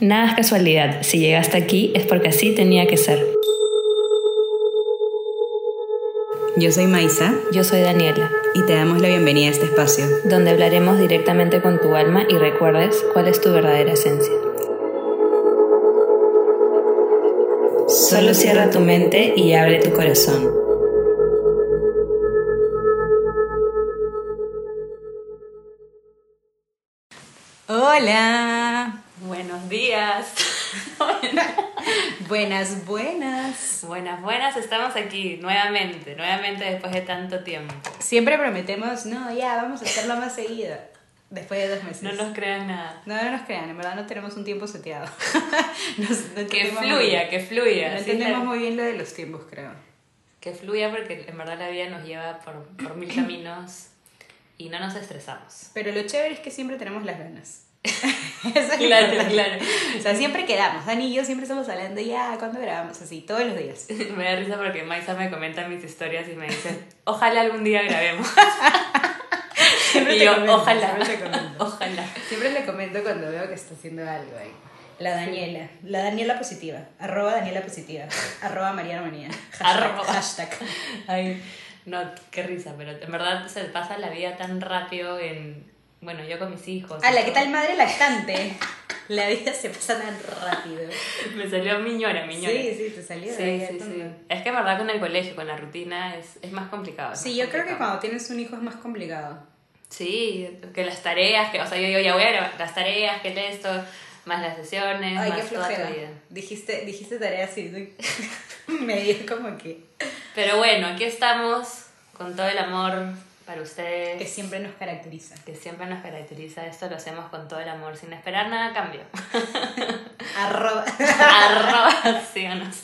Nada es casualidad, si llegaste aquí es porque así tenía que ser. Yo soy Maisa Yo soy Daniela, y te damos la bienvenida a este espacio. donde hablaremos directamente con tu alma y recuerdes cuál es tu verdadera esencia. Solo cierra tu mente y abre tu corazón. Hola. Días. Buenas, buenas. Buenas, buenas, estamos aquí nuevamente, nuevamente después de tanto tiempo. Siempre prometemos, no, ya, vamos a hacerlo más seguido. Después de dos meses. No nos crean nada. No, no nos crean, en verdad no tenemos un tiempo seteado. Nos- no Que fluya, que fluya. No entendemos muy bien lo de los tiempos, creo. Que fluya porque en verdad la vida nos lleva por, por mil caminos y no nos estresamos. Pero lo chévere es que siempre tenemos las ganas. Eso es Claro, importante. claro. O sea, siempre quedamos. Dani y yo siempre estamos hablando ya, ¿cuándo grabamos? Así, todos los días. Me da risa porque Maisa me comenta mis historias y me dice, ojalá algún día grabemos. Siempre y te yo, comento, ojalá, siempre te comento. ojalá. Siempre le comento cuando veo que está haciendo algo ahí. La Daniela. La Daniela positiva. Arroba Daniela positiva. Arroba Mariana Manía. Hashtag. Arroba. hashtag. Ay, no, qué risa, pero en verdad se pasa la vida tan rápido en, bueno, yo con mis hijos. y Ala, ¿qué todo. tal madre lactante? La vida se pasa tan rápido. Me salió miñora, miñora. Sí, sí, te salió Sí, sí, sí. Es que en verdad con el colegio, con la rutina, es, es más complicado. es Sí, más yo creo que cuando tienes un hijo es más complicado. Sí, que las tareas, que, o sea, yo, yo ya voy a las tareas, que esto, más las sesiones, Ay, qué más toda tu flojera. vida. Dijiste, dijiste tarea así. ¿no? Me dio como que, Pero bueno, aquí estamos con todo el amor para ustedes. que siempre nos caracteriza. que siempre nos caracteriza. Esto lo hacemos con todo el amor, sin esperar nada a cambio. Arroba. Arroba, síganos.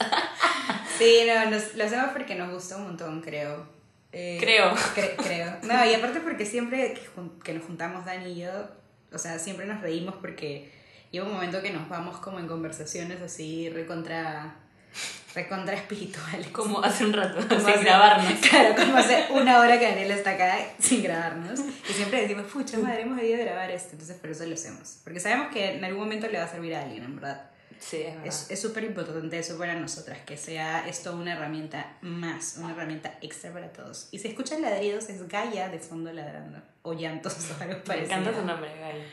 Sí, no, nos, lo hacemos porque nos gusta un montón, creo. Eh, Creo. cre- creo. No, y aparte porque siempre que, que nos juntamos Dani y yo, o sea, siempre nos reímos porque llega un momento que nos vamos como en conversaciones así recontra, recontra espirituales. Como hace un rato, Como sin hace- grabarnos. Claro, como hace una hora que Daniela está acá sin grabarnos. Y siempre decimos, pucha madre, hemos debido grabar esto. Entonces por eso lo hacemos. Porque sabemos que en algún momento le va a servir a alguien, en verdad. Sí, es verdad. Es es súper importante eso para nosotras, que sea esto una herramienta más, una herramienta extra para todos. Y si escuchan ladridos, es Gaia de fondo ladrando. O llantos o algo Me parecido. encanta su nombre, Gaia.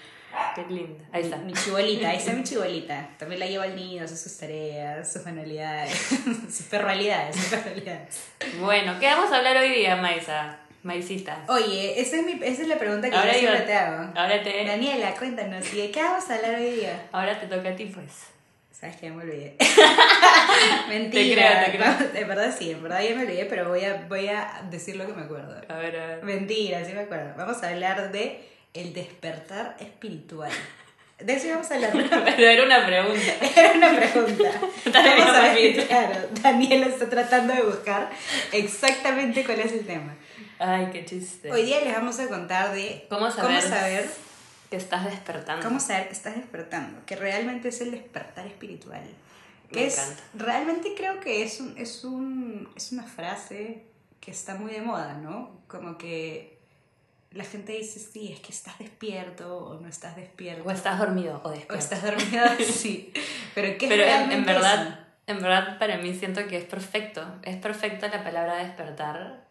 Qué linda. Ahí está. Mi, chibolita, ahí está mi chibolita. También la lleva al niño, hace sus tareas, sus manualidades, sus perralidades, sus perralidades. Bueno, ¿qué vamos a hablar hoy día, Maisa? Maisita. Oye, esa es, mi, esa es la pregunta que Ahora yo siempre te hago. Ahora te, Daniela, cuéntanos, ¿y de qué vamos a hablar hoy día? ahora te toca a ti, pues. Sabes que ya me olvidé. Mentira. Te creo, te creo. En verdad sí, en verdad ya me olvidé, pero voy a, voy a decir lo que me acuerdo. A ver, a ver. Mentira, sí me acuerdo. Vamos a hablar de el despertar espiritual. De eso íbamos a hablar. Pero era una pregunta. Era una pregunta. Vamos a ver, claro, Daniela está tratando de buscar exactamente cuál es el tema. Ay, qué chiste. Hoy día les vamos a contar de ¿Cómo saber, cómo saber, que estás despertando? cómo saber que estás despertando, que realmente es el despertar espiritual. Me Que es, encanta. realmente creo que es, un, es, un, es una frase que está muy de moda, ¿no? Como que la gente dice, sí, es que estás despierto o no estás despierto. O estás dormido o O despierto. estás dormido, sí. Pero ¿qué Pero en, verdad, eso? en verdad para mí siento que es perfecto. Es perfecta la palabra despertar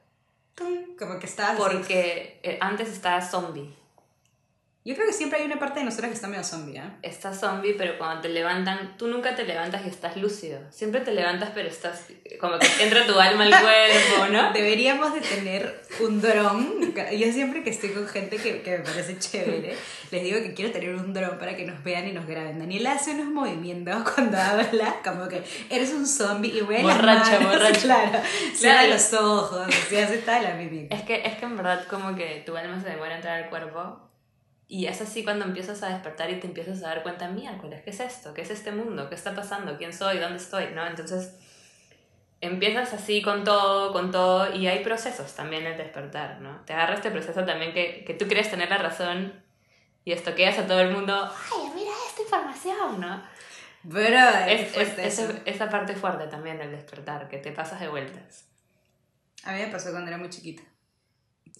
Como que estás... así. porque eh, antes estaba zombie. Yo creo que siempre hay una parte de nosotras que está medio zombie, ¿eh? Estás zombie, pero cuando te levantan, tú nunca te levantas y estás lúcido. Siempre te levantas, pero estás como que entra tu alma al cuerpo, ¿no? Deberíamos de tener un dron. Yo siempre que estoy con gente que, que me parece chévere, les digo que quiero tener un dron para que nos vean y nos graben. Daniela hace unos movimientos cuando habla, como que eres un zombie y las Borracha, manos, borracha. Claro, cierra los ojos, así hace toda la mímica. Es que, es que en verdad como que tu alma se demora en entrar al cuerpo y es así cuando empiezas a despertar y te empiezas a dar cuenta, miércoles, ¿qué es esto? ¿Qué es este mundo? ¿Qué está pasando? ¿Quién soy? ¿Dónde estoy? ¿No? Entonces empiezas así con todo, con todo y hay procesos también en el despertar, ¿no? Te agarra este proceso también que, que tú crees tener la razón y estoqueas a todo el mundo, ay, mira esta información, ¿no? Pero Es, es, es- eso. esa parte fuerte también del despertar, que te pasas de vueltas. A mí me pasó cuando era muy chiquita.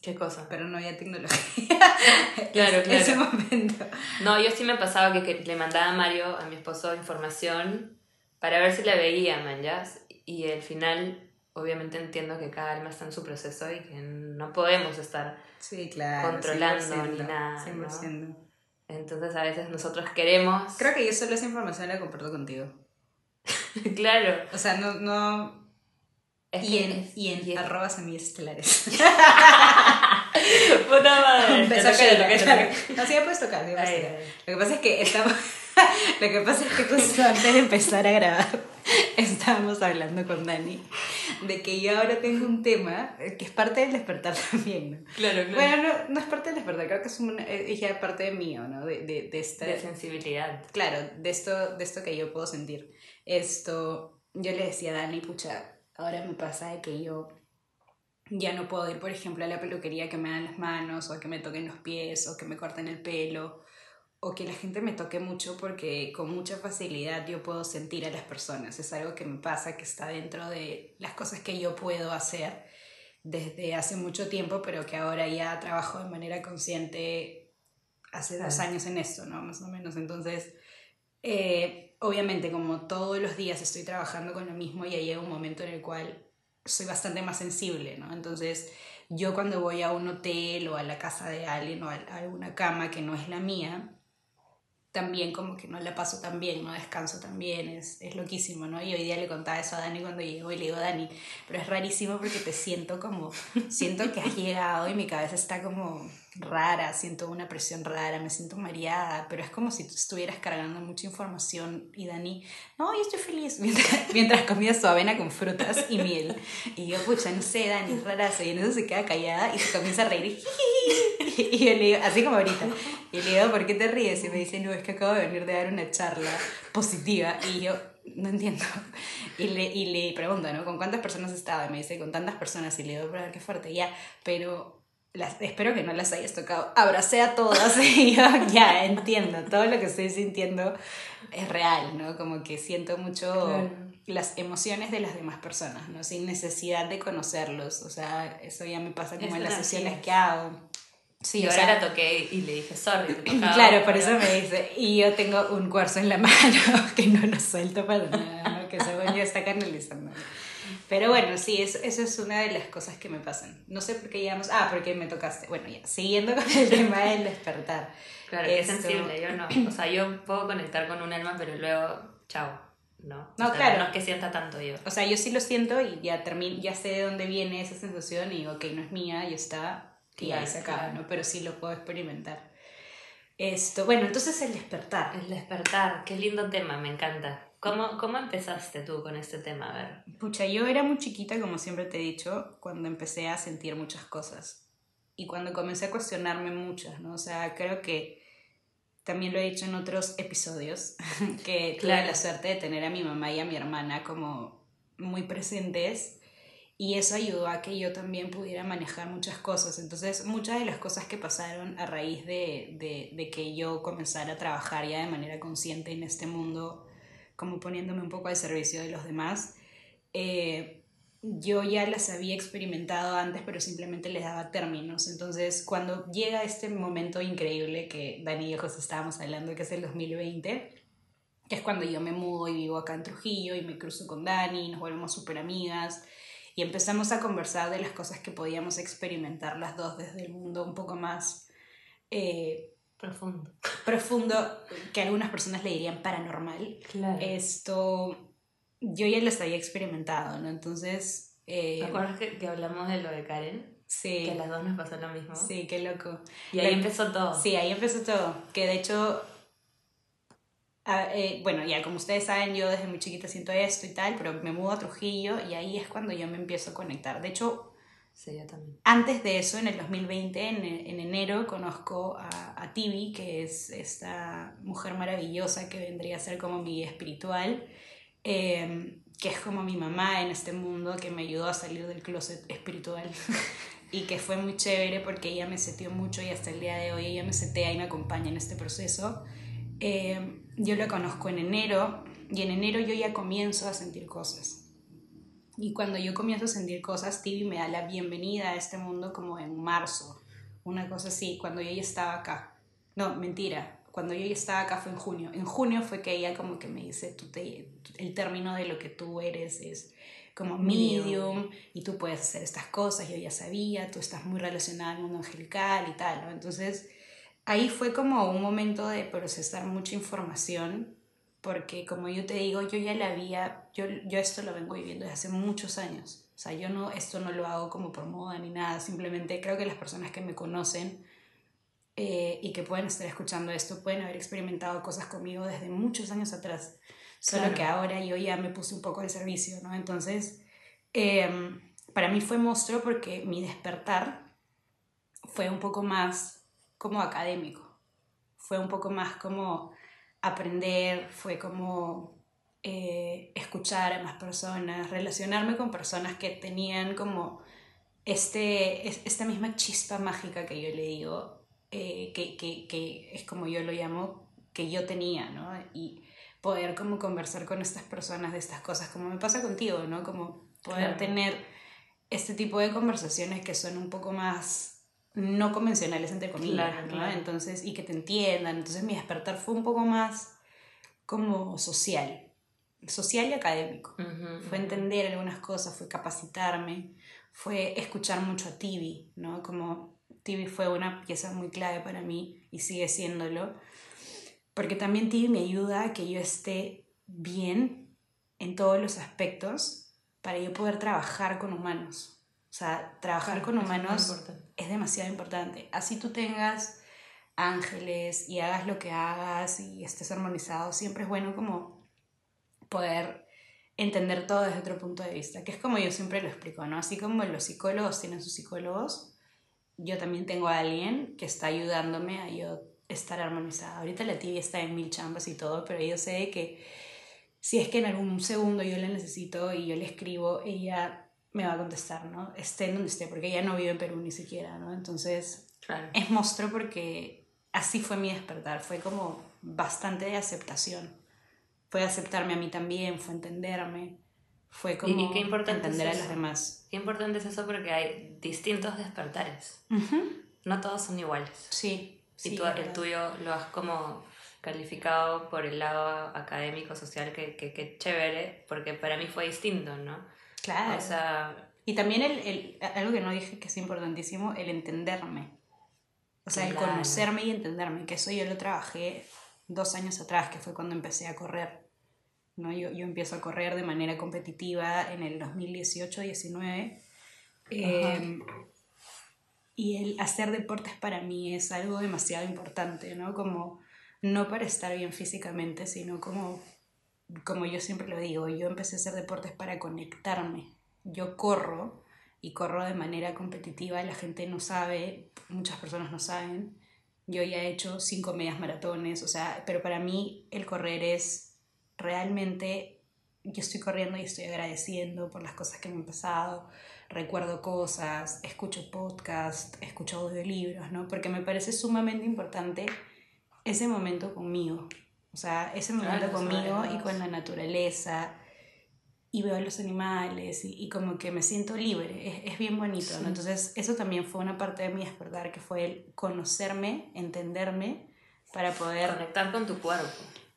¿Qué cosa? pero no había tecnología. Claro, En Ese claro. momento. No, yo sí me pasaba que, que le mandaba a Mario, a mi esposo, información para ver si la veía, man, ¿ya? Y al final, obviamente entiendo que cada alma está en su proceso y que no podemos estar. Sí, claro. Controlando 100%, ni nada, ¿no? 100%. Entonces a veces nosotros queremos. Creo que yo solo esa información la comparto contigo. claro. O sea, no... no... Y en, y en y es- arroba semillas estelares. Puta madre. Te te. No, sí, ya puedes tocar. sí, ya puedes Ay, tocar. Lo que pasa es que estamos... Lo que pasa es que justo antes de empezar a grabar estábamos hablando con Dani de que yo ahora tengo un tema eh, que es parte del despertar también, ¿no? Claro, claro. Bueno, no, no es parte del despertar, creo que es, una, es ya parte de mío, ¿no? De, de, de esta... de sensibilidad. Claro, de esto, de esto que yo puedo sentir. Esto, yo le decía a Dani, pucha, ahora me pasa de que yo ya no puedo ir, por ejemplo, a la peluquería que me dan las manos, o que me toquen los pies, o que me corten el pelo, o que la gente me toque mucho porque con mucha facilidad yo puedo sentir a las personas. Es algo que me pasa, que está dentro de las cosas que yo puedo hacer desde hace mucho tiempo, pero que ahora ya trabajo de manera consciente hace dos años en esto, ¿no? Más o menos. Entonces, eh, obviamente, como todos los días estoy trabajando con lo mismo, ya llega un momento en el cual soy bastante más sensible, ¿no? Entonces, yo cuando voy a un hotel o a la casa de alguien o a alguna cama que no es la mía, también como que no la paso tan bien, no descanso tan bien, es, es loquísimo, ¿no? Y hoy día le contaba eso a Dani cuando llegó y le digo, Dani, pero es rarísimo porque te siento como, siento que has llegado y mi cabeza está como rara, siento una presión rara, me siento mareada, pero es como si tú estuvieras cargando mucha información y Dani, no, yo estoy feliz, mientras, mientras comía su avena con frutas y miel. Y yo, pucha, no sé, Dani, es rarazo, y en eso se queda callada y se comienza a reír y yo le digo, así como ahorita, y le digo, ¿por qué te ríes? Y me dice, no, es que acabo de venir de dar una charla positiva. Y yo, no entiendo. Y le, y le pregunto, ¿no? ¿Con cuántas personas estaba? Y me dice, con tantas personas. Y le digo, pero qué fuerte, ya. Pero las, espero que no las hayas tocado. Abracé a todas. Y yo, ya, entiendo. Todo lo que estoy sintiendo es real, ¿no? Como que siento mucho Claro. las emociones de las demás personas, ¿no? Sin necesidad de conocerlos. O sea, eso ya me pasa como Es en las sesiones que hago. Sí, y o ahora sea, la toqué y le dije, sorry, te tocaba. Claro, por eso me dice. Y yo tengo un cuarzo en la mano que no lo suelto para nada, ¿no? que según yo está canalizando. Pero bueno, sí, eso, eso es una de las cosas que me pasan. No sé por qué llegamos. Ah, porque me tocaste. Bueno, ya, siguiendo con el tema del despertar. Claro, Esto- sensible, yo no. O sea, yo puedo conectar con un alma, pero luego, chao. No, No, O sea, claro. No es que sienta tanto yo. O sea, yo sí lo siento y ya, termino, ya sé de dónde viene esa sensación y digo, ok, no es mía, y está, y ahí se acaba, claro. ¿no? Pero sí lo puedo experimentar. Esto, bueno, entonces el despertar. El despertar, qué lindo tema, me encanta. ¿Cómo, ¿Cómo empezaste tú con este tema? A ver. Pucha, yo era muy chiquita, como siempre te he dicho, cuando empecé a sentir muchas cosas. Y cuando comencé a cuestionarme muchas, ¿no? O sea, creo que también lo he dicho en otros episodios, que tuve Claro. la suerte de tener a mi mamá y a mi hermana como muy presentes. Y eso ayudó a que yo también pudiera manejar muchas cosas. Entonces, muchas de las cosas que pasaron a raíz de, de, de que yo comenzara a trabajar ya de manera consciente en este mundo, como poniéndome un poco al servicio de los demás, eh, yo ya las había experimentado antes, pero simplemente les daba términos. Entonces, cuando llega este momento increíble que Dani y yo justo estábamos hablando, que es el 2020, que es cuando yo me mudo y vivo acá en Trujillo y me cruzo con Dani, nos volvemos súper amigas y empezamos a conversar de las cosas que podíamos experimentar las dos desde el mundo un poco más eh, Profundo. profundo, que algunas personas le dirían paranormal Claro. esto yo ya las había experimentado, ¿no? Entonces, eh, ¿Te acuerdas que, que hablamos de lo de Karen? sí, Que a las dos nos pasó lo mismo. sí, qué loco. Y ahí La- empezó todo. Sí, ahí empezó todo, que de hecho, ah, eh, bueno, ya como ustedes saben, yo desde muy chiquita siento esto y tal, pero me mudo a Trujillo y ahí es cuando yo me empiezo a conectar. De hecho, Sí, yo también. antes de eso, en el 2020, en, en enero, conozco a, a Tibi, que es esta mujer maravillosa que vendría a ser como mi guía espiritual, eh, que es como mi mamá en este mundo, que me ayudó a salir del closet espiritual. y que fue muy chévere porque ella me seteó mucho y hasta el día de hoy ella me setea y me acompaña en este proceso. Eh, yo la conozco en enero y en enero yo ya comienzo a sentir cosas. Y cuando yo comienzo a sentir cosas, Tibi me da la bienvenida a este mundo como en marzo, una cosa así, cuando yo ya estaba acá. No, mentira, cuando yo ya estaba acá fue en junio. En junio fue que ella como que me dice, tú te, el término de lo que tú eres es como medium y tú puedes hacer estas cosas, yo ya sabía, tú estás muy relacionada al mundo angelical y tal, ¿no? Entonces ahí fue como un momento de procesar mucha información porque como yo te digo, yo ya la había, yo, yo esto lo vengo viviendo desde hace muchos años. O sea, yo no, esto no lo hago como por moda ni nada, simplemente creo que las personas que me conocen eh, y que pueden estar escuchando esto pueden haber experimentado cosas conmigo desde muchos años atrás, solo que ahora yo ya me puse un poco de servicio, ¿no? Entonces, em, para mí fue monstruo porque mi despertar fue un poco más como académico, fue un poco más como aprender, fue como eh, escuchar a más personas, relacionarme con personas que tenían como este, esta misma chispa mágica que yo le digo, eh, que, que, que, es como yo lo llamo, que yo tenía, ¿no? Y poder como conversar con estas personas de estas cosas, como me pasa contigo, ¿no? Como poder tener este tipo de conversaciones que son un poco más no convencionales, entre comillas, ¿no? Entonces, y que te entiendan. Entonces mi despertar fue un poco más como social, social y académico. fue entender algunas cosas, fue capacitarme, fue escuchar mucho a Tibi, ¿no? Como Tibi fue una pieza muy clave para mí y sigue siéndolo, porque también Tibi me ayuda a que yo esté bien en todos los aspectos para yo poder trabajar con humanos. O sea, trabajar con humanos es, demasiado importante. Así tú tengas ángeles y hagas lo que hagas y estés armonizado, siempre es bueno como poder entender todo desde otro punto de vista, que es como yo siempre lo explico, ¿no? Así como los psicólogos tienen sus psicólogos, yo también tengo a alguien que está ayudándome a yo estar armonizada. Ahorita la tibia está en mil chambas y todo, pero yo sé que si es que en algún segundo yo la necesito y yo le escribo, ella me va a contestar, ¿no? Esté en donde esté, porque ella no vive en Perú ni siquiera, ¿no? Entonces, es monstruo porque así fue mi despertar, fue como bastante de aceptación. Fue aceptarme a mí también, fue entenderme, fue como qué importante entender a los demás. Qué importante es eso porque hay distintos despertares. No todos son iguales. Sí. Y tú, el tuyo lo has como calificado por el lado académico, social, que, que, que chévere, porque para mí fue distinto, ¿no? Claro. O sea, y también el, el, algo que no dije que es importantísimo, el entenderme. O sea, el conocerme y entenderme, que eso yo lo trabajé dos años atrás, que fue cuando empecé a correr. ¿no? Yo, yo empiezo a correr de manera competitiva en el 2018-19. Em, y el hacer deportes para mí es algo demasiado importante, ¿no? Como no para estar bien físicamente, sino como como yo siempre lo digo, yo empecé a hacer deportes para conectarme. Yo corro y corro de manera competitiva, la gente no sabe, muchas personas no saben. Yo ya he hecho cinco medias maratones, o sea, pero para mí el correr es realmente, yo estoy corriendo y estoy agradeciendo por las cosas que me han pasado, recuerdo cosas, escucho podcast, escucho audiolibros, ¿no? Porque me parece sumamente importante ese momento conmigo. O sea, ese momento conmigo y con la naturaleza y veo a los animales y, como que me siento libre, es, es bien bonito, ¿no? Entonces eso también fue una parte de mi despertar, que fue el conocerme, entenderme, para poder... Conectar con tu cuerpo.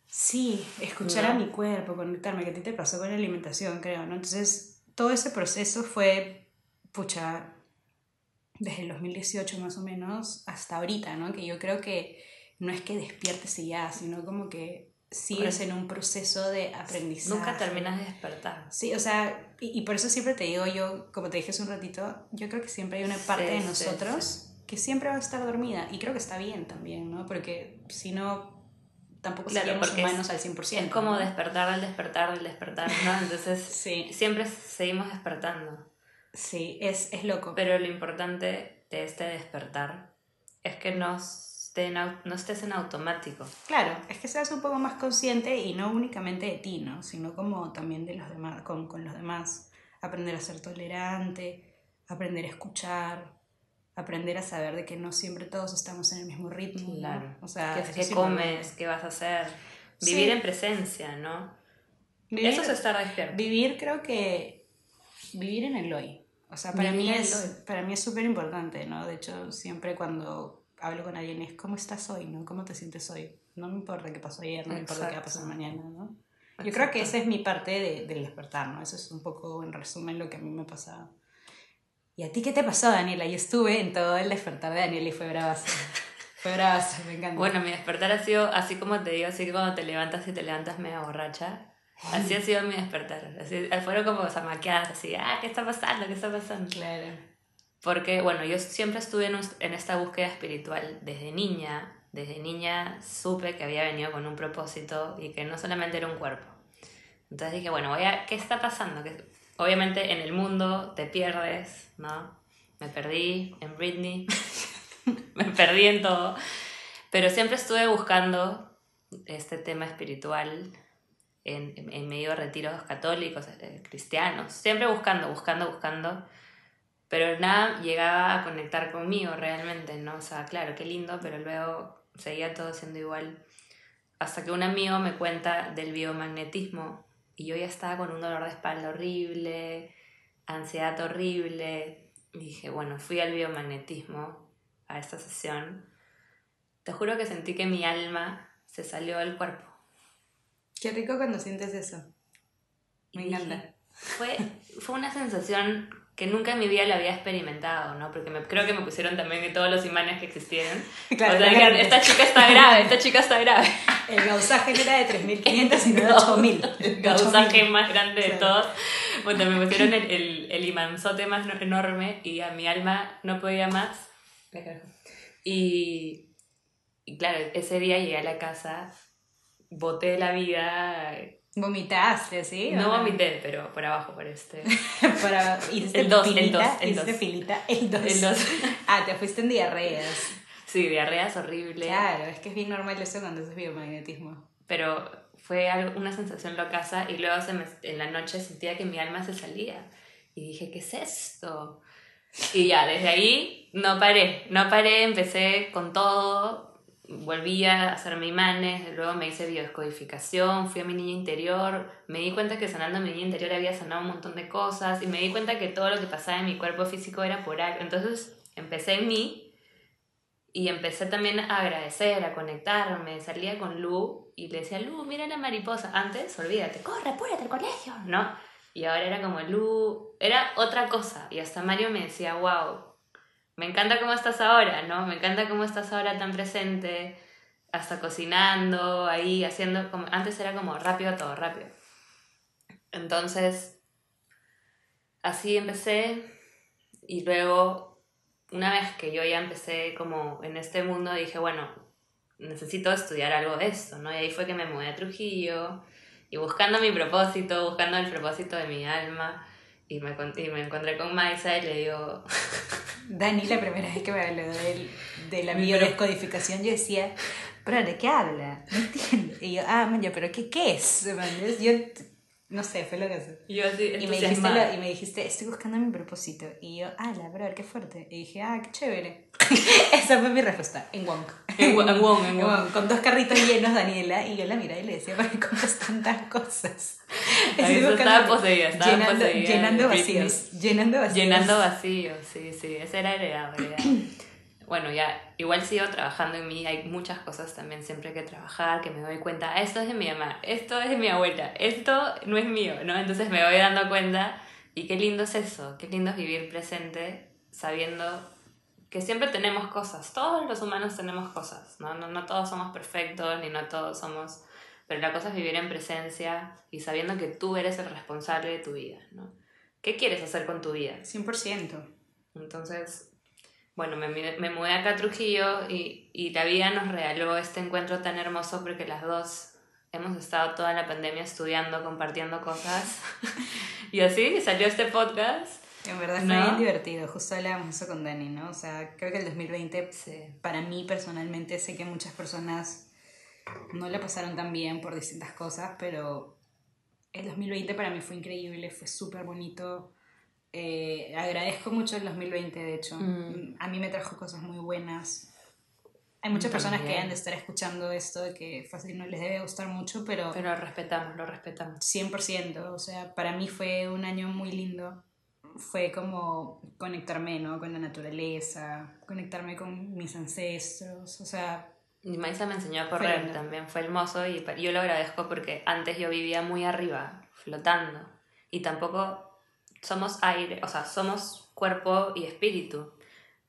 Sí, escuchar a mi cuerpo, conectarme, que a ti te pasó con la alimentación, creo, ¿no? Entonces todo ese proceso fue, pucha, desde el 2018 más o menos hasta ahorita, ¿no? Que yo creo que no es que despiertes y ya, sino como que sigues en un proceso de aprendizaje. Nunca terminas de despertar. Sí, o sea, y, por eso siempre te digo yo, como te dije hace un ratito, yo creo que siempre hay una parte de nosotros que siempre va a estar dormida y creo que está bien también, ¿no? Porque si no, tampoco claro, seríamos humanos al 100%. Es como despertar al despertar al despertar, ¿no? Entonces siempre seguimos despertando. Sí, es, es loco. Pero lo importante de este despertar es que nos no estés en automático. Claro, es que seas un poco más consciente y no únicamente de ti, ¿no? sino como también de los demás, con, con los demás. Aprender a ser tolerante, aprender a escuchar, aprender a saber de que no siempre todos estamos en el mismo ritmo. Claro. O sea, ¿Qué, comes? ¿Qué vas a hacer? Vivir en presencia, ¿no? Eso es estar despierto. Vivir creo que vivir en el hoy. O sea, para mí es para mí es súper importante, ¿no? De hecho, siempre cuando hablo con alguien es ¿cómo estás hoy? ¿no? ¿Cómo te sientes hoy? No me importa qué pasó ayer, no me importa qué va a pasar mañana, ¿no? Yo creo que esa es mi parte de, del despertar, ¿no? Eso es un poco, en resumen, lo que a mí me pasa. ¿Y a ti qué te pasó, Daniela? Yo estuve en todo el despertar de Daniela y fue bravazo. fue bravazo, me encanta. Bueno, mi despertar ha sido, así como te digo, así que cuando te levantas y te levantas media borracha, así ha sido mi despertar. Así, fueron como zamaqueadas, así, ah, ¿qué está pasando? ¿Qué está pasando? Claro. Porque, bueno, yo siempre estuve en, en esta búsqueda espiritual desde niña. Desde niña supe que había venido con un propósito y que no solamente era un cuerpo. Entonces dije, bueno, voy a, ¿qué está pasando? Que obviamente en el mundo te pierdes, ¿no? Me perdí en Britney, me perdí en todo, pero siempre estuve buscando este tema espiritual en, en medio de retiros católicos, eh, cristianos, siempre buscando, buscando, buscando, pero nada llegaba a conectar conmigo realmente, ¿no? O sea, claro, qué lindo, pero luego seguía todo siendo igual. Hasta que un amigo me cuenta del biomagnetismo y yo ya estaba con un dolor de espalda horrible, ansiedad horrible. Y dije, bueno, fui al biomagnetismo a esta sesión. Te juro que sentí que mi alma se salió del cuerpo. Qué rico cuando sientes eso. Me encanta. fue, fue una sensación que nunca en mi vida la había experimentado, ¿no? Porque me, creo que me pusieron también de todos los imanes que existieron. Claro, o sea, esta chica está grave, esta chica está grave. El gausaje no era de 3.500, sino de 8.000. El gausaje más grande de todos. Bueno, me pusieron el, el, el, imanzote más enorme y a mi alma no podía más. Y, y claro, ese día llegué a la casa, boté la vida, ¿Vomitaste, sí? No vomité, pero por abajo, por este. abajo. el 2, el 2, el 2. filita, el 2. El 2. ah, te fuiste en diarreas. Sí, diarreas horrible. Claro, es que es bien normal eso cuando es biomagnetismo. Pero fue una sensación locaza y luego se me, en la noche sentía que mi alma se salía. Y dije, ¿qué es esto? Y ya, desde ahí no paré, no paré, empecé con todo, volví a hacerme imanes, luego me hice biodescodificación, fui a mi niña interior, me di cuenta que sanando a mi niña interior había sanado un montón de cosas y me di cuenta que todo lo que pasaba en mi cuerpo físico era por algo. Entonces empecé en mí y empecé también a agradecer, a conectarme. Salía con Lu y le decía, Lu, mira la mariposa. Antes, olvídate, corre, apúrate al colegio, ¿no? Y ahora era como, Lu, era otra cosa. Y hasta Mario me decía, wow, me encanta cómo estás ahora, ¿no? Me encanta cómo estás ahora tan presente, hasta cocinando, ahí, haciendo, como, antes era como rápido todo, rápido. Entonces, así empecé y luego, una vez que yo ya empecé como en este mundo, dije, bueno, necesito estudiar algo de esto, ¿no? Y ahí fue que me mudé a Trujillo y buscando mi propósito, buscando el propósito de mi alma, y me, y me encontré con Maisa y le digo... Dani, la primera vez que me habló de, de la biodescodificación, yo decía, ¿pero de qué habla? No entiendo. Y yo, ah, man, pero ¿qué, qué es? Yo, no sé, fue lo que hace. Y, yo así, y, me dijiste, y me dijiste, estoy buscando mi propósito. Y yo, ah, la verdad, qué fuerte. Y dije, ah, qué chévere. Esa fue mi respuesta, en Wong. En Wong, en Wong. Con dos carritos llenos, Daniela, y yo la miraba y le decía, ¿para qué compras tantas cosas? estaba poseída, estaba llenando, poseída. Llenando vacíos, llenando vacíos. Llenando vacíos, sí, sí, ese era heredado, bueno, ya, igual sigo trabajando en mí, hay muchas cosas también siempre que trabajar, que me doy cuenta, esto es de mi mamá, esto es de mi abuela, esto no es mío, ¿no? Entonces me voy dando cuenta y qué lindo es eso, qué lindo es vivir presente sabiendo que siempre tenemos cosas, todos los humanos tenemos cosas, ¿no? No, no todos somos perfectos, ni no todos somos... Pero la cosa es vivir en presencia y sabiendo que tú eres el responsable de tu vida, ¿no? ¿Qué quieres hacer con tu vida? 100%. Entonces, bueno, me, me mudé acá a Trujillo y, y la vida nos regaló este encuentro tan hermoso porque las dos hemos estado toda la pandemia estudiando, compartiendo cosas. y así salió este podcast. En verdad fue bien divertido, justo hablábamos eso con Dani, ¿no? O sea, creo que el 2020, para mí personalmente, sé que muchas personas no le pasaron tan bien por distintas cosas, pero el 2020 para mí fue increíble, fue súper bonito. Eh, agradezco mucho el 2020, de hecho. Mm. A mí me trajo cosas muy buenas. Hay muchas personas que han de estar escuchando esto, que fácil no les debe gustar mucho, pero... Pero lo respetamos, lo respetamos. 100%, o sea, para mí fue un año muy lindo. fue como conectarme, ¿no? Con la naturaleza, conectarme con mis ancestros, o sea... Mi maestra me enseñó a correr también, fue hermoso y yo lo agradezco porque antes yo vivía muy arriba, flotando, y tampoco somos aire, o sea, somos cuerpo y espíritu.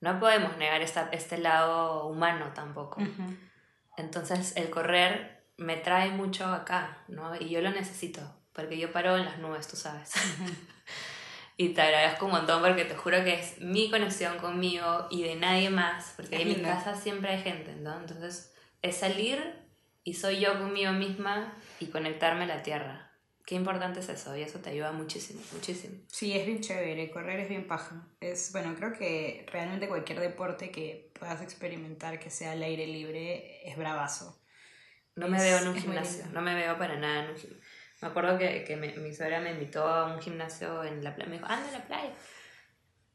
No podemos negar esta, este lado humano tampoco. Entonces el correr me trae mucho acá, ¿no? Y yo lo necesito, porque yo paro en las nubes, tú sabes. y te agradezco un montón porque te juro que es mi conexión conmigo y de nadie más, porque en mi casa siempre hay gente, ¿no? Entonces es salir y soy yo conmigo misma y conectarme a la tierra. Qué importante es eso y eso te ayuda muchísimo, muchísimo. Sí, es bien chévere, correr es bien paja. Es, bueno, creo que realmente cualquier deporte que puedas experimentar que sea al aire libre es bravazo. No me veo en un gimnasio, no me veo para nada en un gimnasio. Me acuerdo que, que mi suegra me invitó a un gimnasio en la playa, me dijo, anda a la playa.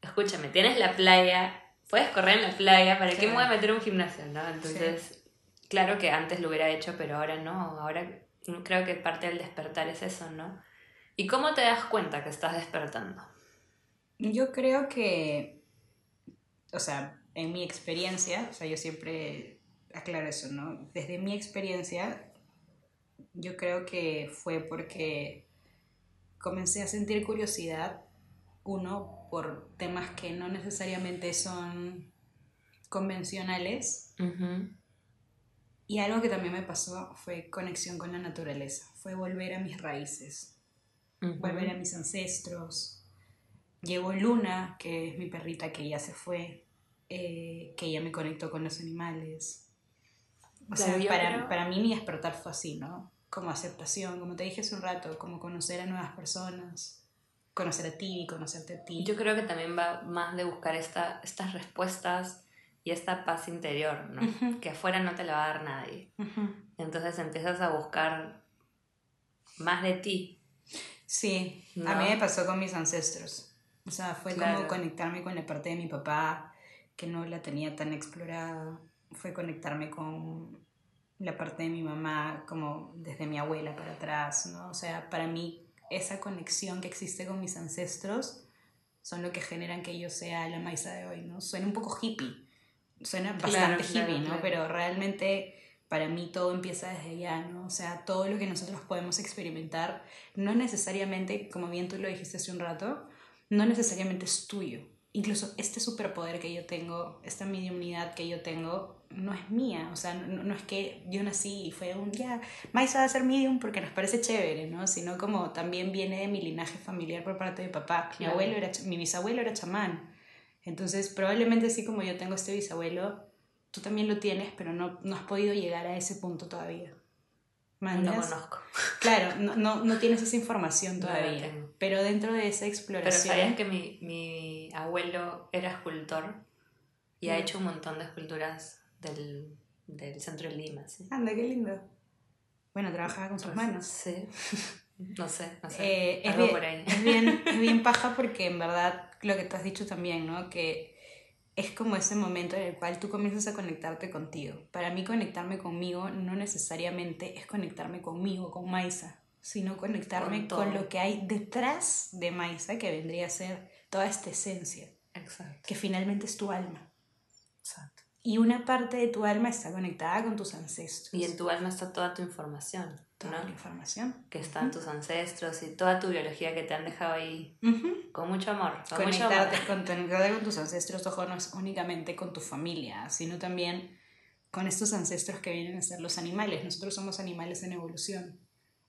Escúchame, tienes la playa, puedes correr en la playa, ¿para qué me voy a meter en un gimnasio? ¿no? Entonces, claro que antes lo hubiera hecho, pero ahora no, ahora creo que parte del despertar es eso, ¿no? ¿Y cómo te das cuenta que estás despertando? Yo creo que, o sea, en mi experiencia, o sea, yo siempre aclaro eso, ¿no? Desde mi experiencia, yo creo que fue porque comencé a sentir curiosidad, uno, por temas que no necesariamente son convencionales. Y algo que también me pasó fue conexión con la naturaleza, fue volver a mis raíces, volver a mis ancestros. Llegó Luna, que es mi perrita que ya se fue, eh, que ya me conectó con los animales. O sea, para, para mí mi despertar fue así, ¿no? Como aceptación, como te dije hace un rato, como conocer a nuevas personas, conocer a ti, conocerte a ti. Yo creo que también va más de buscar esta, estas respuestas y esta paz interior, ¿no? Que afuera no te la va a dar nadie. Entonces empiezas a buscar más de ti. Sí, a mí me pasó con mis ancestros. O sea, fue como conectarme con la parte de mi papá que no la tenía tan explorada. Fue conectarme con la parte de mi mamá como desde mi abuela para atrás, ¿no? O sea, para mí esa conexión que existe con mis ancestros son lo que generan que yo sea la maíza de hoy, ¿no? Suena un poco hippie, suena bastante hippie, ¿no? Pero realmente para mí todo empieza desde allá, ¿no? O sea, todo lo que nosotros podemos experimentar, no necesariamente, como bien tú lo dijiste hace un rato, no necesariamente es tuyo. Incluso este superpoder que yo tengo, esta mediunidad que yo tengo, no es mía. O sea, no, es que yo nací y fue un día, Maisa va a ser medium porque nos parece chévere, ¿no? Sino como también viene de mi linaje familiar por parte de papá. Mi, abuelo era, mi bisabuelo era chamán. Entonces, probablemente así como yo tengo este bisabuelo, tú también lo tienes, pero no, no has podido llegar a ese punto todavía. No lo conozco. Claro, no, no, no, tienes esa información todavía. pero dentro de esa exploración... Pero sabías que mi, mi abuelo era escultor y ha hecho un montón de esculturas del, del centro de Lima. ¿sí? Anda, qué lindo. Bueno, trabajaba con sus manos. Sí. No sé, no sé. Eh, es, bien, por ahí. Es, bien, es bien paja porque en verdad lo que tú has dicho también, ¿no? Que es como ese momento en el cual tú comienzas a conectarte contigo. Para mí conectarme conmigo no necesariamente es conectarme conmigo, con Maisa, sino conectarme con, lo que hay detrás de Maisa, que vendría a ser toda esta esencia. Exacto. Que finalmente es tu alma. Exacto. Y una parte de tu alma está conectada con tus ancestros. Y en tu alma está toda tu información toda la información. Que están tus ancestros y toda tu biología que te han dejado ahí con mucho amor. Con conectarte, Con, con tus ancestros, ojo, no es únicamente con tu familia, sino también con estos ancestros que vienen a ser los animales. Nosotros somos animales en evolución.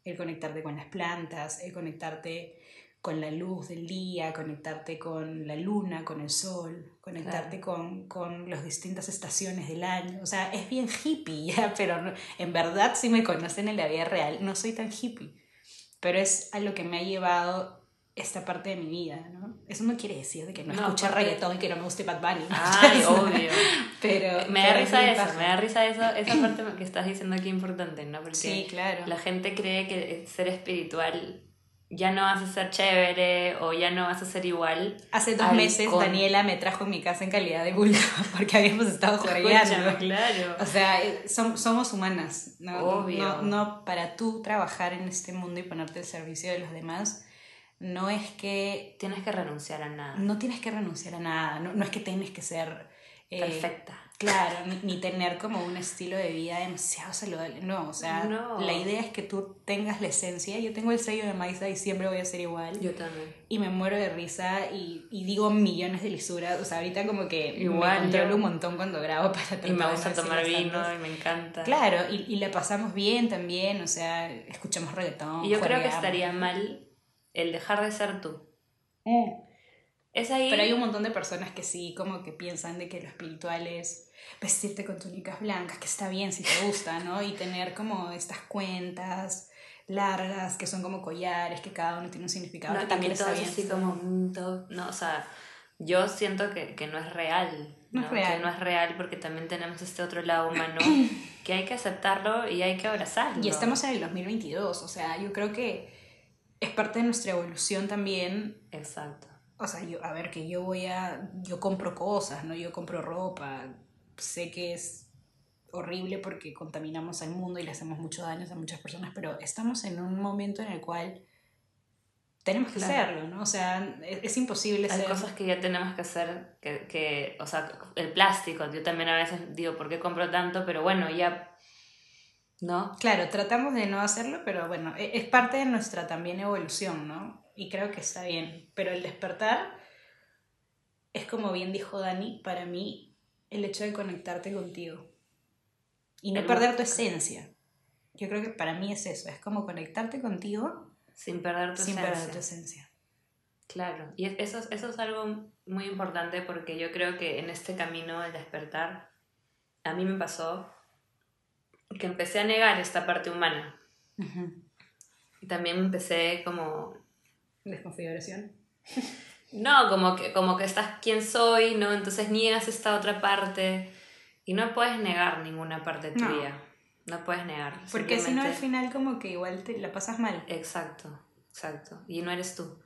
El conectarte con las plantas, el conectarte con la luz del día, conectarte con la luna, con el sol, conectarte con, con las distintas estaciones del año. O sea, es bien hippie, ¿ya? pero en verdad si me conocen en la vida real, no soy tan hippie. Pero es a lo que me ha llevado esta parte de mi vida, ¿no? Eso no quiere decir de que no, no escuche reggaetón y que no me guste Bad Bunny. Ay, obvio. pero... Me da risa eso, me da risa eso, esa parte que estás diciendo aquí importante, ¿no? Porque sí, claro. la gente cree que ser espiritual ya no vas a ser chévere o ya no vas a ser igual. Hace dos meses Daniela me trajo en mi casa en calidad de vulva porque habíamos estado jugando. claro. O sea, eh, somos humanas. ¿no? No, no para tú trabajar en este mundo y ponerte al servicio de los demás, no es que... Tienes que renunciar a nada. No tienes que renunciar a nada, no, no es que tienes que ser... eh, Perfecta. Claro, ni, ni tener como un estilo de vida demasiado saludable. No, o sea, No. la idea es que tú tengas la esencia. Yo tengo el sello de Maisa y siempre voy a ser igual. Yo también. Y me muero de risa y, y digo millones de lisuras. O sea, ahorita como que Igual, me controlo yo. un montón cuando grabo para tratar Y me gusta tomar vino y me encanta. Claro, y, y la pasamos bien también, o sea, escuchamos reggaetón. Y yo creo que estaría mal el dejar de ser tú. Es ahí. Pero hay un montón de personas que sí, como que piensan de que lo espiritual es vestirte con túnicas blancas, que está bien si te gusta, ¿no? Y tener como estas cuentas largas que son como collares, que cada uno tiene un significado, No, que también está bien. así como. todo- no, o sea, yo siento que, que no es real. No es real. Que no es real porque también tenemos este otro lado humano que hay que aceptarlo y hay que abrazarlo. Y estamos en el 2022, o sea, yo creo que es parte de nuestra evolución también. Exacto. O sea, yo, a ver, que yo voy a, yo compro cosas, ¿no? Yo compro ropa, sé que es horrible porque contaminamos al mundo y le hacemos muchos daños a muchas personas, pero estamos en un momento en el cual tenemos que Claro. hacerlo, ¿no? O sea, es, es imposible Hay ser... cosas que ya tenemos que hacer, que, que, o sea, el plástico, yo también a veces digo, ¿por qué compro tanto? Pero bueno, ya, ¿no? Claro, tratamos de no hacerlo, pero bueno, e- es parte de nuestra también evolución, ¿no? Y creo que está bien. Pero el despertar es como bien dijo Dani, para mí, el hecho de conectarte contigo. Y no perder tu esencia. Yo creo que para mí es eso, es como conectarte contigo Sin perder tu sin esencia. perder tu esencia. Claro, y es- eso, es- eso es algo muy importante porque yo creo que en este camino al despertar, a mí me pasó que empecé a negar esta parte humana. Y también empecé como, Desconfiguración. No, como que, como que estás quién soy, ¿no? Entonces niegas esta otra parte y no puedes negar ninguna parte No. tuya. No puedes negar. Porque si no al final como que igual te la pasas mal. Exacto, exacto. Y no eres tú.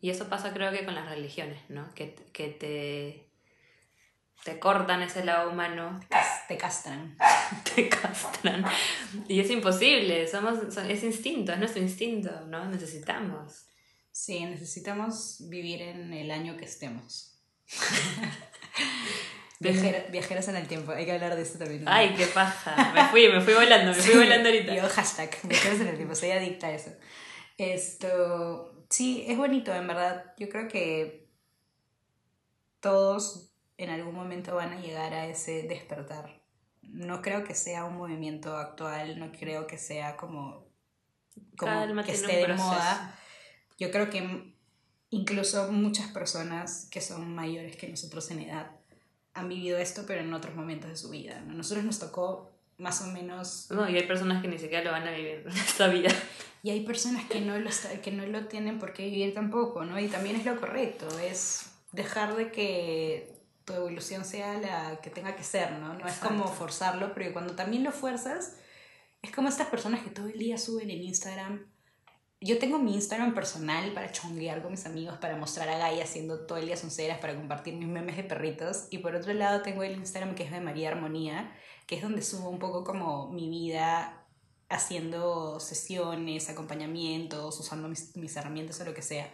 Y eso pasa creo que con las religiones, ¿no? Que, que te, te cortan ese lado humano, Te castran. te castran. Y es imposible, somos, es instinto, es nuestro instinto, ¿no? Necesitamos. Sí, necesitamos vivir en el año que estemos. Viajer- viajeros en el tiempo, hay que hablar de esto también. ¿no? Ay, qué paja. Me fui, me fui volando, me fui Sí, volando ahorita. Yo hashtag, viajeros en el tiempo, soy adicta a eso. Esto, sí, es bonito, en verdad. Yo creo que todos en algún momento van a llegar a ese despertar. No creo que sea un movimiento actual, no creo que sea como, como Calma, que esté de moda. Yo creo que incluso muchas personas que son mayores que nosotros en edad han vivido esto, pero en otros momentos de su vida. ¿no? Nosotros nos tocó más o menos No, y hay personas que ni siquiera lo van a vivir en esta vida. y hay personas que no, lo que no lo tienen por qué vivir tampoco, ¿no? Y también es lo correcto, es dejar de que tu evolución sea la que tenga que ser, ¿no? No es como Exacto. forzarlo, porque cuando también lo fuerzas, es como estas personas que todo el día suben en Instagram. Yo tengo mi Instagram personal para chonguear con mis amigos, para mostrar a Gaia haciendo todo el día sonceras, para compartir mis memes de perritos. Y por otro lado tengo el Instagram que es de María Armonía, que es donde subo un poco como mi vida haciendo sesiones, acompañamientos, usando mis, mis herramientas o lo que sea.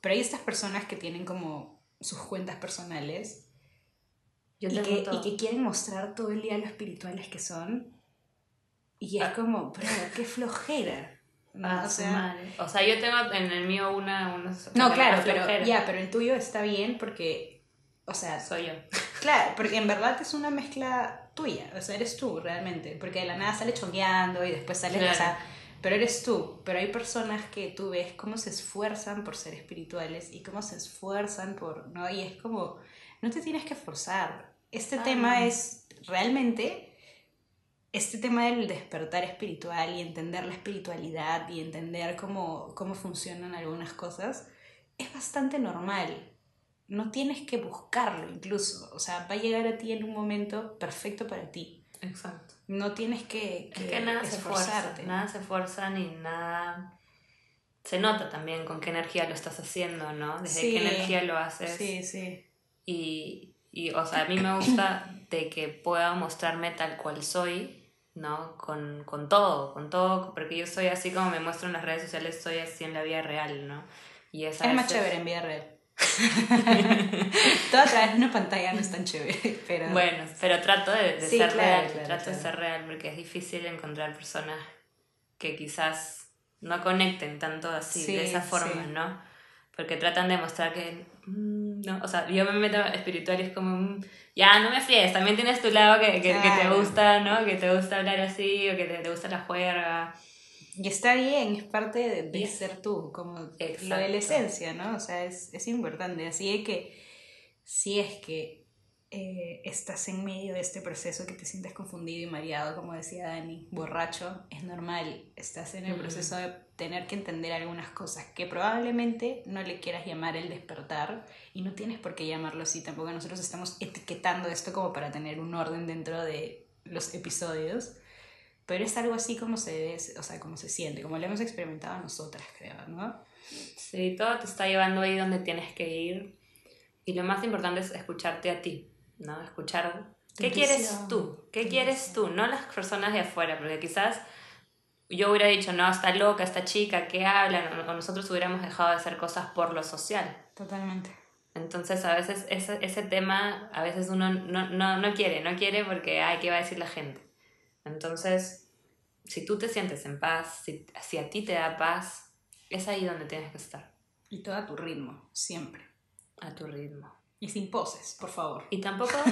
Pero hay estas personas que tienen como sus cuentas personales Yo y que, y que quieren mostrar todo el día lo espirituales que son. Y es Ah. como, bro, qué flojera. ¿No? Ah, o sea. O sea, yo tengo en el mío una... unos- no, claro, pero ya, pero el tuyo está bien porque, o sea, Soy yo. Claro, porque en verdad es una mezcla tuya, o sea, eres tú realmente, porque de la nada sale chongueando y después sale, Claro. o sea, pero eres tú, pero hay personas que tú ves cómo se esfuerzan por ser espirituales y cómo se esfuerzan por, ¿no? Y es como, no te tienes que forzar. Este tema es realmente, este tema del despertar espiritual y entender la espiritualidad y entender cómo, cómo funcionan algunas cosas, es bastante normal. No tienes que buscarlo incluso. O sea, va a llegar a ti en un momento perfecto para ti. Exacto. No tienes que, Es que nada se fuerza, esforzarte. nada se fuerza ni nada... Se nota también con qué energía lo estás haciendo, ¿no? Desde Sí. qué energía lo haces. Sí, sí. Y, y, o sea, a mí me gusta de que pueda mostrarme tal cual soy, ¿no? Con, con todo, con todo, porque yo soy así como me muestro en las redes sociales, soy así en la vida real, ¿no? Y es, es más chévere en vida real. Todo a través de una pantalla no es tan chévere, pero... Bueno, pero trato de, ser real, trato de ser real porque es difícil encontrar personas que quizás no conecten tanto así, de esa forma, ¿no? Porque tratan de mostrar que... no, o sea, yo me meto espiritual y es como... Mm, ya, no me fíes, también tienes tu lado que, que, que, te gusta, ¿no? Que te gusta hablar así o que te, te gusta la juerga. Y está bien, es parte de, ser tú, como lo de la esencia, ¿no? O sea, es, es importante. Así es que si es que eh, estás en medio de este proceso que te sientes confundido y mareado, como decía Dani, borracho, es normal. Estás en el proceso de tener que entender algunas cosas que probablemente no le quieras llamar el despertar y no tienes por qué llamarlo así. Tampoco nosotros estamos etiquetando esto como para tener un orden dentro de los episodios pero es algo así como se, o sea, como se siente, como lo hemos experimentado nosotras, creo, ¿no? Sí, todo te está llevando ahí donde tienes que ir. Y lo más importante es escucharte a ti, ¿no? Escuchar qué quieres tú, qué quieres tú, no las personas de afuera, porque quizás yo hubiera dicho, no, está loca, esta chica, ¿qué habla? O nosotros hubiéramos dejado de hacer cosas por lo social. Totalmente. Entonces, a veces ese, ese tema, a veces uno no, no, no quiere, no quiere porque, ay, ¿qué va a decir la gente? Entonces, si tú te sientes en paz, si, si a ti te da paz, es ahí donde tienes que estar. Y todo a tu ritmo, siempre. A tu ritmo. Y sin poses, por favor. Y tampoco...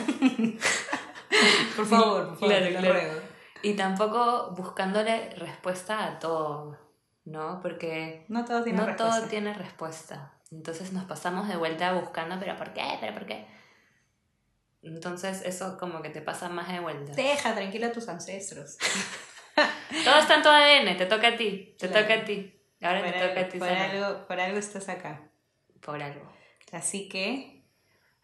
por favor, por favor, claro, Y tampoco buscándole respuesta a todo, ¿no? Porque no todo tiene no respuesta. Todo tiene respuesta. Entonces nos pasamos de vuelta buscando, pero ¿por qué? ¿Pero por qué? Entonces eso como que te pasa más de vuelta. Deja tranquila a tus ancestros. Todo está en tu ADN, te toca a ti, te toca a ti. Ahora te toca a ti. Por algo, por algo estás acá. Por algo. Así que...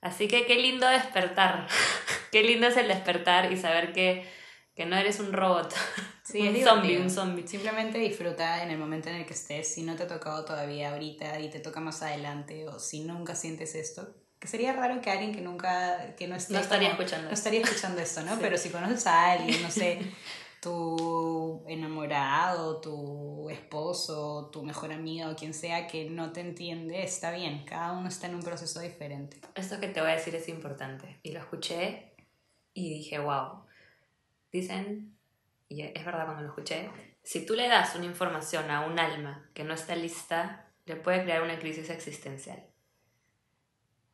Así que qué lindo despertar. qué lindo es el despertar y saber que, que no eres un robot. Sí, un zombie, un zombie. Simplemente disfruta en el momento en el que estés. Si no te ha tocado todavía ahorita y te toca más adelante o si nunca sientes esto, que sería raro que alguien que nunca, que no esté... No estaría escuchando. No estaría escuchando esto, ¿no? Pero si conoces a alguien, no sé, tu enamorado, tu esposo, tu mejor amigo o quien sea que no te entiende, está bien. Cada uno está en un proceso diferente. Esto que te voy a decir es importante. Y lo escuché y dije, wow. Dicen, y es verdad cuando lo escuché, si tú le das una información a un alma que no está lista, le puede crear una crisis existencial.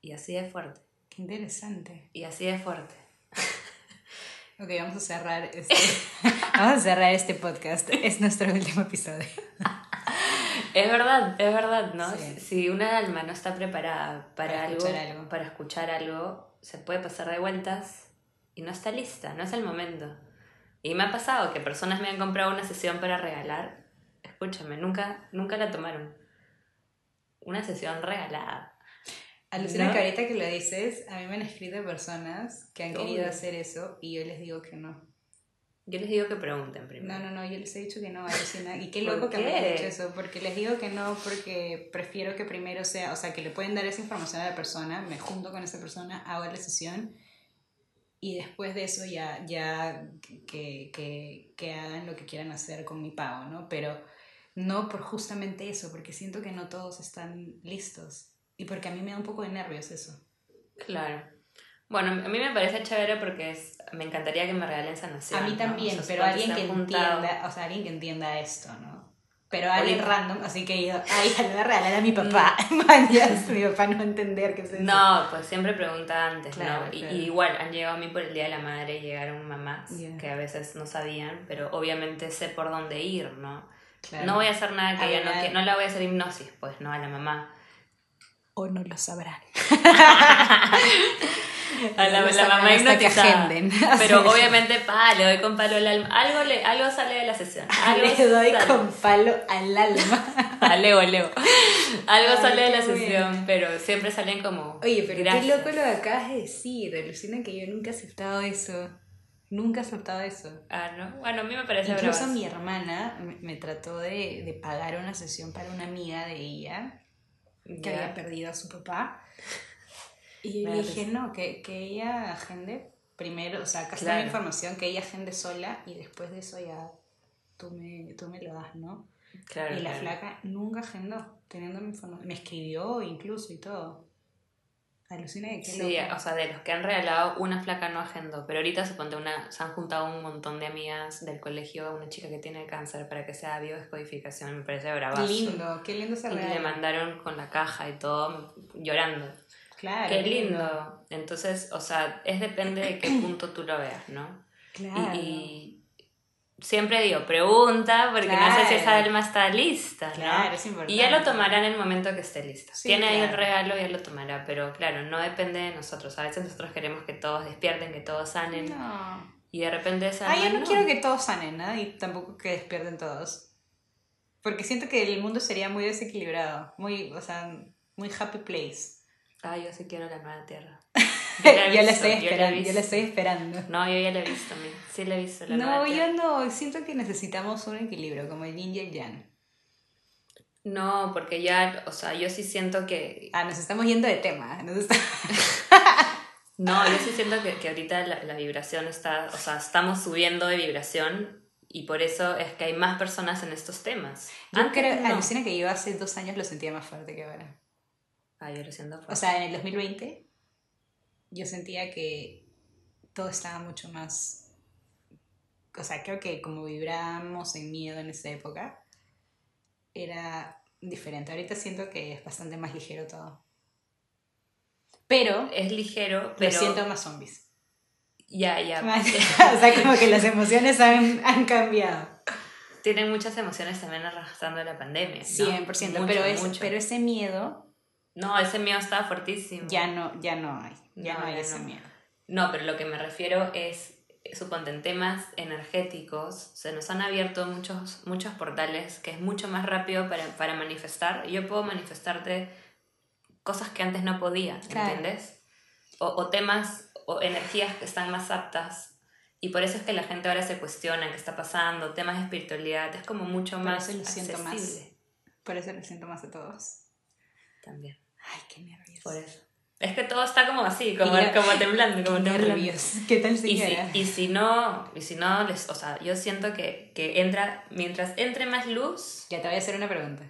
Y así es fuerte. Qué interesante. Y así es fuerte. ok, vamos a cerrar este, vamos a cerrar este podcast. Es nuestro último episodio. es verdad, es verdad, ¿no? Si una alma no está preparada para, algo, para escuchar algo, se puede pasar de vueltas y no está lista, no es el momento. Y me ha pasado que personas me han comprado una sesión para regalar. Escúchame, nunca, nunca la tomaron. Una sesión regalada. Alucina que ahorita que lo dices, a mí me han escrito personas que han querido hacer eso y yo les digo que no. Yo les digo que pregunten primero. No, no, no, yo les he dicho que no, alucina. Y qué loco que me hayan dicho eso, porque les digo que no, porque prefiero que primero sea, o sea, que le pueden dar esa información a la persona, me junto con esa persona, hago la sesión y después de eso ya, ya que, que, que hagan lo que quieran hacer con mi pago, ¿no? Pero no por justamente eso, porque siento que no todos están listos. Y porque a mí me da un poco de nervios eso. Claro. Bueno, a mí me parece chévere porque es, me encantaría que me regalen sanación. A mí también, pero alguien que entienda, o sea, alguien que entienda esto, ¿no? Pero alguien random, así que yo, ay, le voy a regalar a mi papá. Mm. mi papá no va a entender qué es eso. No, pues siempre pregunta antes, ¿no? Y, igual, han llegado a mí por el Día de la Madre llegaron mamás que a veces no sabían, pero obviamente sé por dónde ir, ¿no? No voy a hacer nada que ella no, que, no la voy a hacer hipnosis, pues, ¿no? A la mamá o no lo sabrán. a la, la mamá hipnotizada. Pero obviamente, pa, le doy con palo al alma. Algo, le, algo sale de la sesión. Algo le doy con palo al alma. a Leo, Leo. Algo sale de la sesión, pero siempre salen como. Oye, pero qué loco lo que acabas de decir. Alucina que yo nunca he aceptado eso. Nunca he aceptado eso. Ah, ¿no? Bueno, a mí me parece Incluso mi hermana me, me trató de, de pagar una sesión para una amiga de ella que había perdido a su papá. Y dije, no, que, que ella agende primero, o sea, acá está la información, que ella agende sola y después de eso ya tú me, tú me lo das, ¿no? Claro, y la claro. flaca nunca agendó, teniendo mi información. Me escribió incluso y todo. Alucina de qué Sí, loca. o sea, de los que han regalado, una flaca no agendó, pero ahorita suponte una, se han juntado un montón de amigas del colegio, una chica que tiene cáncer para que sea biodescodificación, me parece bravazo. lindo, qué lindo ese Y le mandaron con la caja y todo, llorando. Claro. Qué lindo. Entonces, o sea, es depende de qué punto tú lo veas, ¿no? Claro. Y, y siempre digo, pregunta, porque no sé si esa alma está lista, ¿no? Claro, es importante. Y ya lo tomará en el momento que esté lista. Sí, Tiene ahí el regalo, ya lo tomará, pero claro, no depende de nosotros. A veces nosotros queremos que todos despierten, que todos sanen, No. y de repente esa Ah, yo alma no, quiero que todos sanen, ¿no? Y tampoco que despierten todos. Porque siento que el mundo sería muy desequilibrado. Muy, o sea, muy happy place. Ah, yo sí quiero la nueva tierra. Yo la visto, estoy yo la he esperando, yo visto. la estoy esperando. No, yo ya la he visto, mi- sí la he visto. La No, yo tierra. no, siento que necesitamos un equilibrio, como el yin y el yang. No, porque ya, o sea, yo sí siento que... Ah, nos estamos yendo de tema. nos está- No, yo sí siento que, que ahorita la, la vibración está, o sea, estamos subiendo de vibración y por eso es que hay más personas en estos temas. Yo Antes creo, no. alucina que yo hace dos años lo sentía más fuerte que ahora. Ay, yo lo siento fuerte. O sea, en el 2020 yo sentía que todo estaba mucho más... O sea, creo que como vibrábamos en miedo en esa época, era diferente. Ahorita siento que es bastante más ligero todo. Pero es ligero, lo pero... siento más zombies. Ya, ya. o sea, como que las emociones han, han cambiado. Tienen muchas emociones también arrastrando la pandemia. ¿no? 100%. Mucho, pero, es, mucho. pero ese miedo No, ese miedo estaba fuertísimo. ya no, ya no hay. Ya no, No, hay ya ese no. miedo. No, pero lo que me refiero es, suponte, en temas energéticos, se nos han abierto muchos, muchos portales que es mucho más rápido para, para manifestar. Yo puedo manifestarte cosas que antes no podía, Claro. ¿entiendes? O, o temas o energías que están más aptas. Y por eso es que la gente ahora se cuestiona qué está pasando, temas de espiritualidad, es como mucho Por más eso lo siento más. accesible Por eso lo siento más a todos. También. Ay, qué nervios. Por eso. Es que todo está como así, como, ya- como temblando, como Qué temblando. nervios. ¿Qué tal Y si, y si no, y si no les, o sea, yo siento que, que entra, mientras entre más luz, Ya te voy a hacer una pregunta.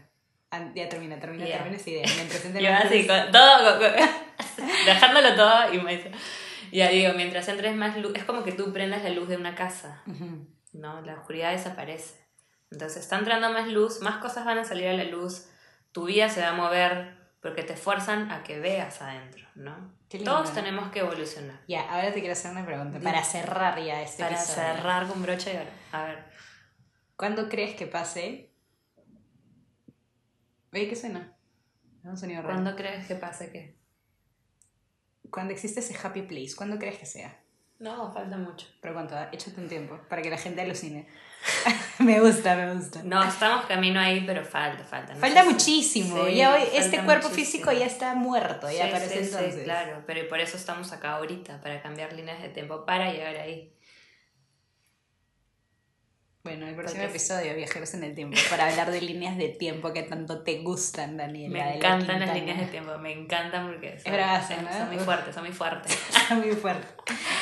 Ya termina, termina, Ya. termina esa idea. Mientras entre yo más así, luz- con todo, con- con- dejándolo todo, y me dice, ya digo, mientras entres más luz, es como que tú prendas la luz de una casa. ¿no? La oscuridad desaparece. Entonces está entrando más luz, más cosas van a salir a la luz, tu vida se va a mover, porque te fuerzan a que veas adentro, ¿no? Todos tenemos que evolucionar. Ya, ahora te quiero hacer una pregunta. Para cerrar ya este Para episodio. cerrar con brocha y oro. A ver. ¿Cuándo crees que pase? Oye, ¿qué suena? Es un sonido raro. ¿Cuándo crees que pase qué? Cuando existe ese happy place, ¿cuándo crees que sea? No, falta mucho. Pero cuánto, échate un tiempo para que la gente alucine. me gusta, me gusta. No, estamos camino ahí, pero falta, falta. no falta muchísimo. Sí, ya hoy este cuerpo muchísimo. físico ya está muerto, ya Sí, parece sí, sí, entonces. claro, pero por eso estamos acá ahorita, para cambiar líneas de tiempo, para llegar ahí. Bueno, el próximo episodio, Viajeros en el Tiempo, para hablar de líneas de tiempo que tanto te gustan, Daniela. Me de la encantan las líneas de tiempo, me encantan porque son, bravazo, son- ¿no? son muy fuertes, son muy fuertes. Está muy fuerte.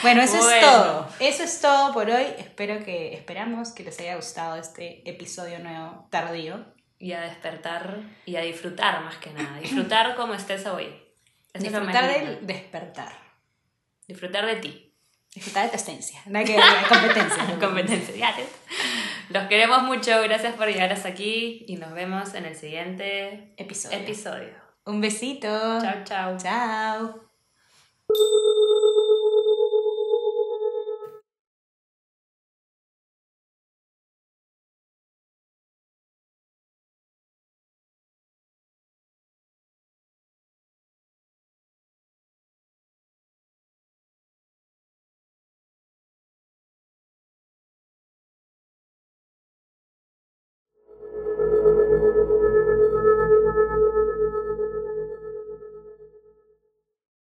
Bueno, eso es Bueno. todo. Eso es todo por hoy. Espero que, esperamos que les haya gustado este episodio nuevo, tardío. Y a despertar y a disfrutar más que nada. Disfrutar como estés hoy. Eso es Disfrutar del despertar. Disfrutar de ti. Disfrutar de tu esencia. Nada que ver, competencia. Competencia. Ya. Los queremos mucho, gracias por llegar hasta aquí y nos vemos en el siguiente Episodio. episodio. Un besito. Chao, chao. Chao.